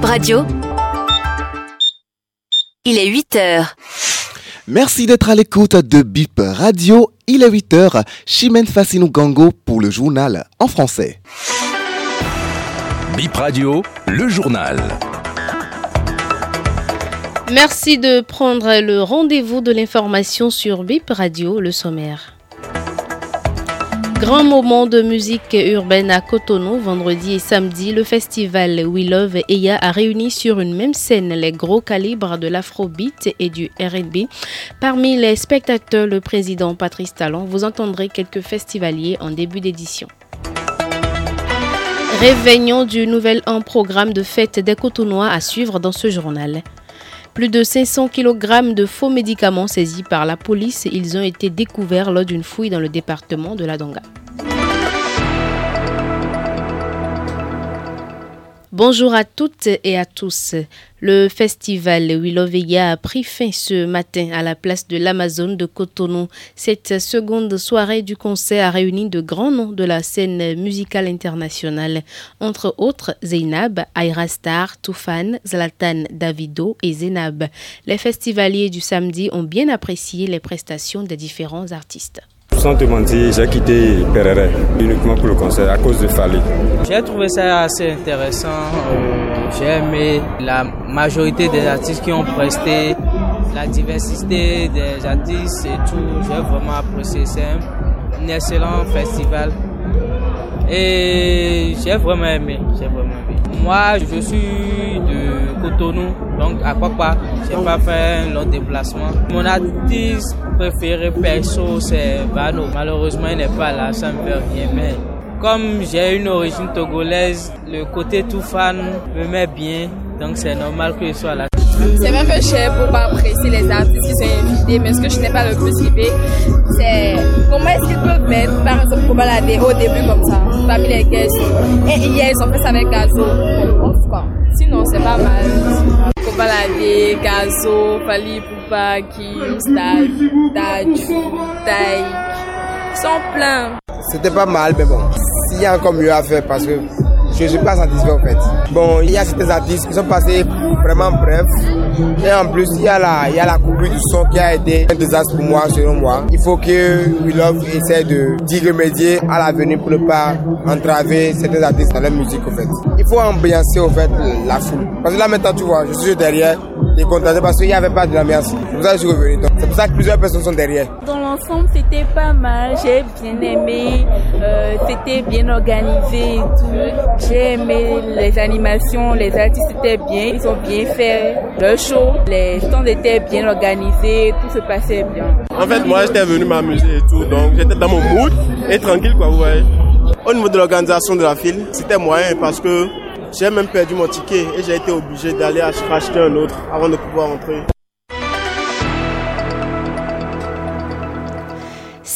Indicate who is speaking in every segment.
Speaker 1: Bip Radio. Il est 8 heures.
Speaker 2: Merci d'être à l'écoute de Bip Radio. Il est 8 heures. Chimène Fassinou Gango pour le journal en français.
Speaker 3: Bip Radio, le journal.
Speaker 4: Merci de prendre le rendez-vous de l'information sur Bip Radio, le sommaire. Grand moment de musique urbaine à Cotonou, vendredi et samedi, le festival We Love Eya a réuni sur une même scène les gros calibres de l'afrobeat et du R&B. Parmi les spectateurs, le président Patrice Talon, vous entendrez quelques festivaliers en début d'édition. Réveillon du nouvel an programme de fête des Cotonois à suivre dans ce journal. Plus de 500 kg de faux médicaments saisis par la police, ils ont été découverts lors d'une fouille dans le département de la Donga. Bonjour à toutes et à tous. Le festival Willoveya a pris fin ce matin à la place de l'Amazone de Cotonou. Cette seconde soirée du concert a réuni de grands noms de la scène musicale internationale, entre autres Zainab, Aira Star, Toufan, Zlatan Davido et Zainab. Les festivaliers du samedi ont bien apprécié les prestations des différents artistes.
Speaker 5: Sans te mentir, j'ai quitté Perere uniquement pour le concert à cause de Fali.
Speaker 6: J'ai trouvé ça assez intéressant. Euh, j'ai aimé la majorité des artistes qui ont presté, la diversité des artistes et tout. J'ai vraiment apprécié. C'est un excellent festival. Et j'ai vraiment aimé. J'ai vraiment aimé. Moi, je suis de Cotonou, donc à Kwakwa. J'ai pas fait un long déplacement. Mon artiste préféré perso, c'est Vano. Malheureusement, il n'est pas là, ça me fait rien. Mais comme j'ai une origine togolaise, le côté tout fan me met bien, donc c'est normal que je sois là.
Speaker 7: C'est un peu cher pour pas apprécier les artistes qui sont invités, mais ce que je n'ai pas le plus kiffé, c'est comment est-ce qu'ils peuvent mettre, par exemple, pour balader au début comme ça, parmi les guests. Et hier, ils ont fait ça avec Gazo. Bon, quoi. Sinon, c'est pas mal. Kobalade, Gazo, Fali Poupa, Kim, Taj, Tai. Ils sont pleins.
Speaker 8: C'était pas mal, mais bon, s'il y a encore mieux à faire parce que je ne suis pas satisfait en fait. Bon, il y a certains artistes qui sont passés vraiment bref. Et en plus, il y a la, il y a la coupure du son qui a été un désastre pour moi, selon moi. Il faut que We Love essaie de d'y remédier à l'avenir pour ne pas entraver certains artistes dans leur musique en fait. Il faut ambiancer en fait la foule. Parce que là maintenant, tu vois, je suis derrière et contenté parce qu'il n'y avait pas de l'ambiance. C'est pour ça que. C'est pour ça que plusieurs personnes sont derrière.
Speaker 9: L'ensemble, c'était pas mal. J'ai bien aimé. Euh, c'était bien organisé et tout. J'ai aimé les animations. Les artistes étaient bien. Ils ont bien fait leur show. Les stands étaient bien organisés. Tout se passait bien.
Speaker 10: En fait, moi, j'étais venu m'amuser et tout. Donc, j'étais dans mon mood et tranquille, quoi, vous voyez. Au niveau de l'organisation de la file, c'était moyen parce que j'ai même perdu mon ticket et j'ai été obligé d'aller acheter un autre avant de pouvoir entrer.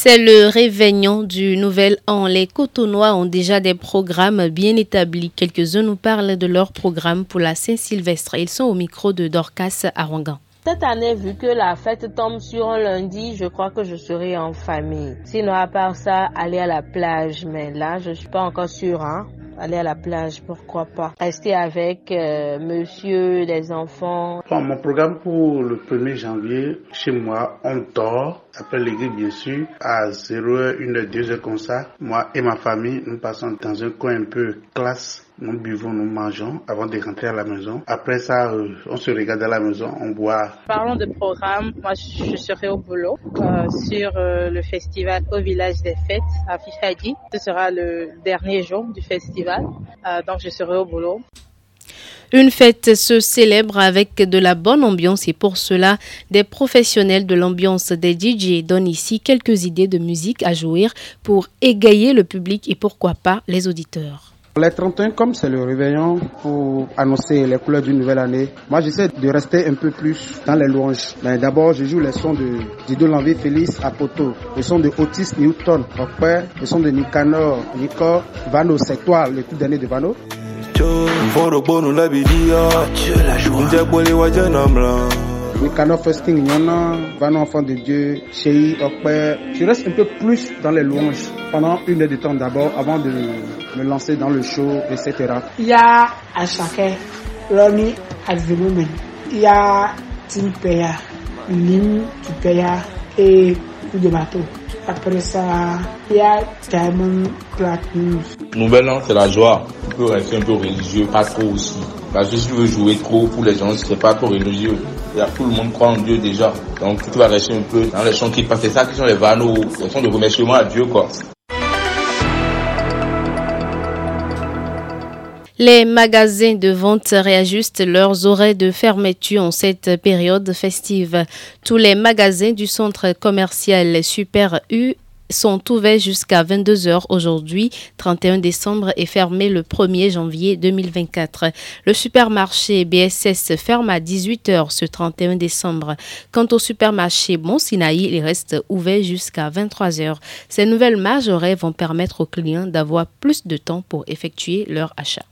Speaker 4: C'est le réveillon du Nouvel An. Les Cotonois ont déjà des programmes bien établis. Quelques-uns nous parlent de leur programme pour la Saint-Sylvestre. Ils sont au micro de Dorcas Arangan.
Speaker 11: Cette année, vu que la fête tombe sur un lundi, je crois que je serai en famille. Sinon, à part ça, aller à la plage. Mais là, je suis pas encore sûre, hein. Aller à la plage, pourquoi pas. Rester avec euh, monsieur, les enfants.
Speaker 12: Bon, mon programme pour le 1er janvier, chez moi, on dort. Après l'église, bien sûr, à 0h, 1h, 2h comme ça. Moi et ma famille, nous passons dans un coin un peu classe. Nous buvons, nous mangeons avant de rentrer à la maison. Après ça, euh, on se regarde à la maison, on boit.
Speaker 13: Parlons de programme. Moi, je serai au boulot euh, sur euh, le festival au village des fêtes à Fifadi. Ce sera le dernier jour du festival. Donc, je serai au boulot.
Speaker 4: Une fête se célèbre avec de la bonne ambiance et pour cela, des professionnels de l'ambiance des DJ donnent ici quelques idées de musique à jouer pour égayer le public et pourquoi pas les auditeurs.
Speaker 14: Les 31, comme c'est le réveillon pour annoncer les couleurs d'une nouvelle année, moi j'essaie de rester un peu plus dans les louanges. D'abord, je joue les sons de Dido Lanvie Félix Apoto, les sons de Otis Newton, Rockpère, les sons de Nicanor, Nico, Vano, c'est toi le tout dernier de Vano. Nicanor Festing Nyona, Vano Enfant de Dieu, Chéi, Rockpère. Je reste un peu plus dans les louanges pendant une heure de temps d'abord avant de me lancer dans le show, etc.
Speaker 15: Il y a à chacun
Speaker 1: the moment. Il y a Timpeya, Lim Timpeya et de bateau. Après ça, il y a Diamond Platinum.
Speaker 15: Nouvel an, c'est la joie. Peux rester un peu religieux, pas trop aussi. Parce que si tu veux jouer trop pour les gens, c'est pas trop religieux. Y a tout le monde croit en Dieu déjà. Donc tu vas rester un peu dans les chants qui passent. C'est ça qui sont les vanneaux, les chants de remerciement à Dieu, quoi.
Speaker 4: Les magasins de vente réajustent leurs horaires de fermeture en cette période festive. Tous les magasins du centre commercial Super U sont ouverts jusqu'à 22h aujourd'hui, 31 décembre, et fermés le 1er janvier 2024. Le supermarché BSS ferme à 18h ce 31 décembre. Quant au supermarché Bon Sinaï, il reste ouvert jusqu'à 23h. Ces nouvelles horaires vont permettre aux clients d'avoir plus de temps pour effectuer leur achat.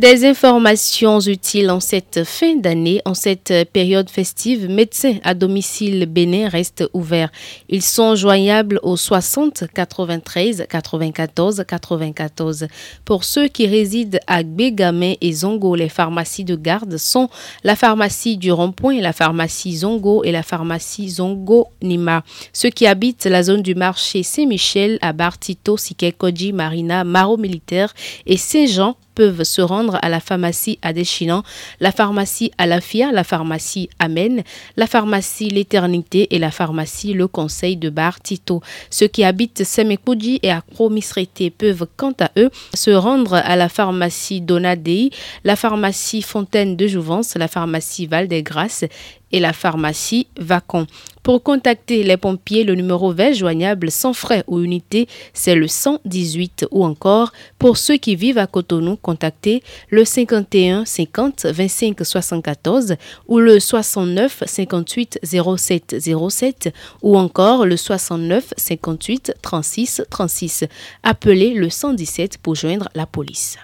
Speaker 4: Des informations utiles en cette fin d'année, en cette période festive, médecins à domicile bénin restent ouverts. Ils sont joignables au 60 93 94 94. Pour ceux qui résident à Bégamin et Zongo, les pharmacies de garde sont la pharmacie du Rond-Point, la pharmacie Zongo et la pharmacie Zongo Nima. Ceux qui habitent la zone du marché Saint-Michel à Bartito, Sikekoji, Marina, Maro Militaire et Saint-Jean peuvent se rendre à la pharmacie Adéchinan, la pharmacie Alafia, la pharmacie Amen, la pharmacie L'Éternité et la pharmacie Le Conseil de Bar Tito. Ceux qui habitent Semekoudi et Akro-Misrete peuvent quant à eux se rendre à la pharmacie Donadei, la pharmacie Fontaine de Jouvence, la pharmacie Val des Grâces et la pharmacie Vacon. Pour contacter les pompiers, le numéro vert joignable sans frais ou unité, c'est le 118 ou encore pour ceux qui vivent à Cotonou, contactez le 51 50 25 74 ou le 69 58 07 07 ou encore le 69 58 36 36. Appelez le 117 pour joindre la police.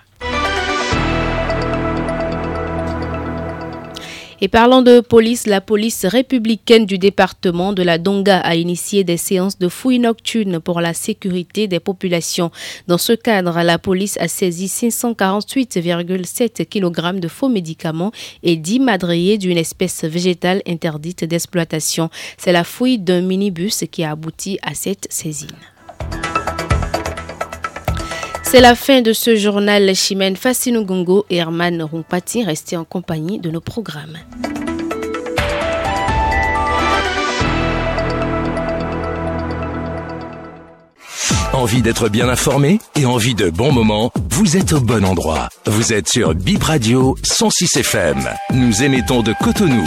Speaker 4: Et parlant de police, la police républicaine du département de la Donga a initié des séances de fouilles nocturnes pour la sécurité des populations. Dans ce cadre, la police a saisi 548,7 kg de faux médicaments et 10 madriers d'une espèce végétale interdite d'exploitation. C'est la fouille d'un minibus qui a abouti à cette saisine. C'est la fin de ce journal Chimène Fassinugungo et Herman Rumpati. Restez en compagnie de nos programmes.
Speaker 3: Envie d'être bien informé et envie de bons moments? Vous êtes au bon endroit. Vous êtes sur Bip Radio 106 FM. Nous émettons de Cotonou.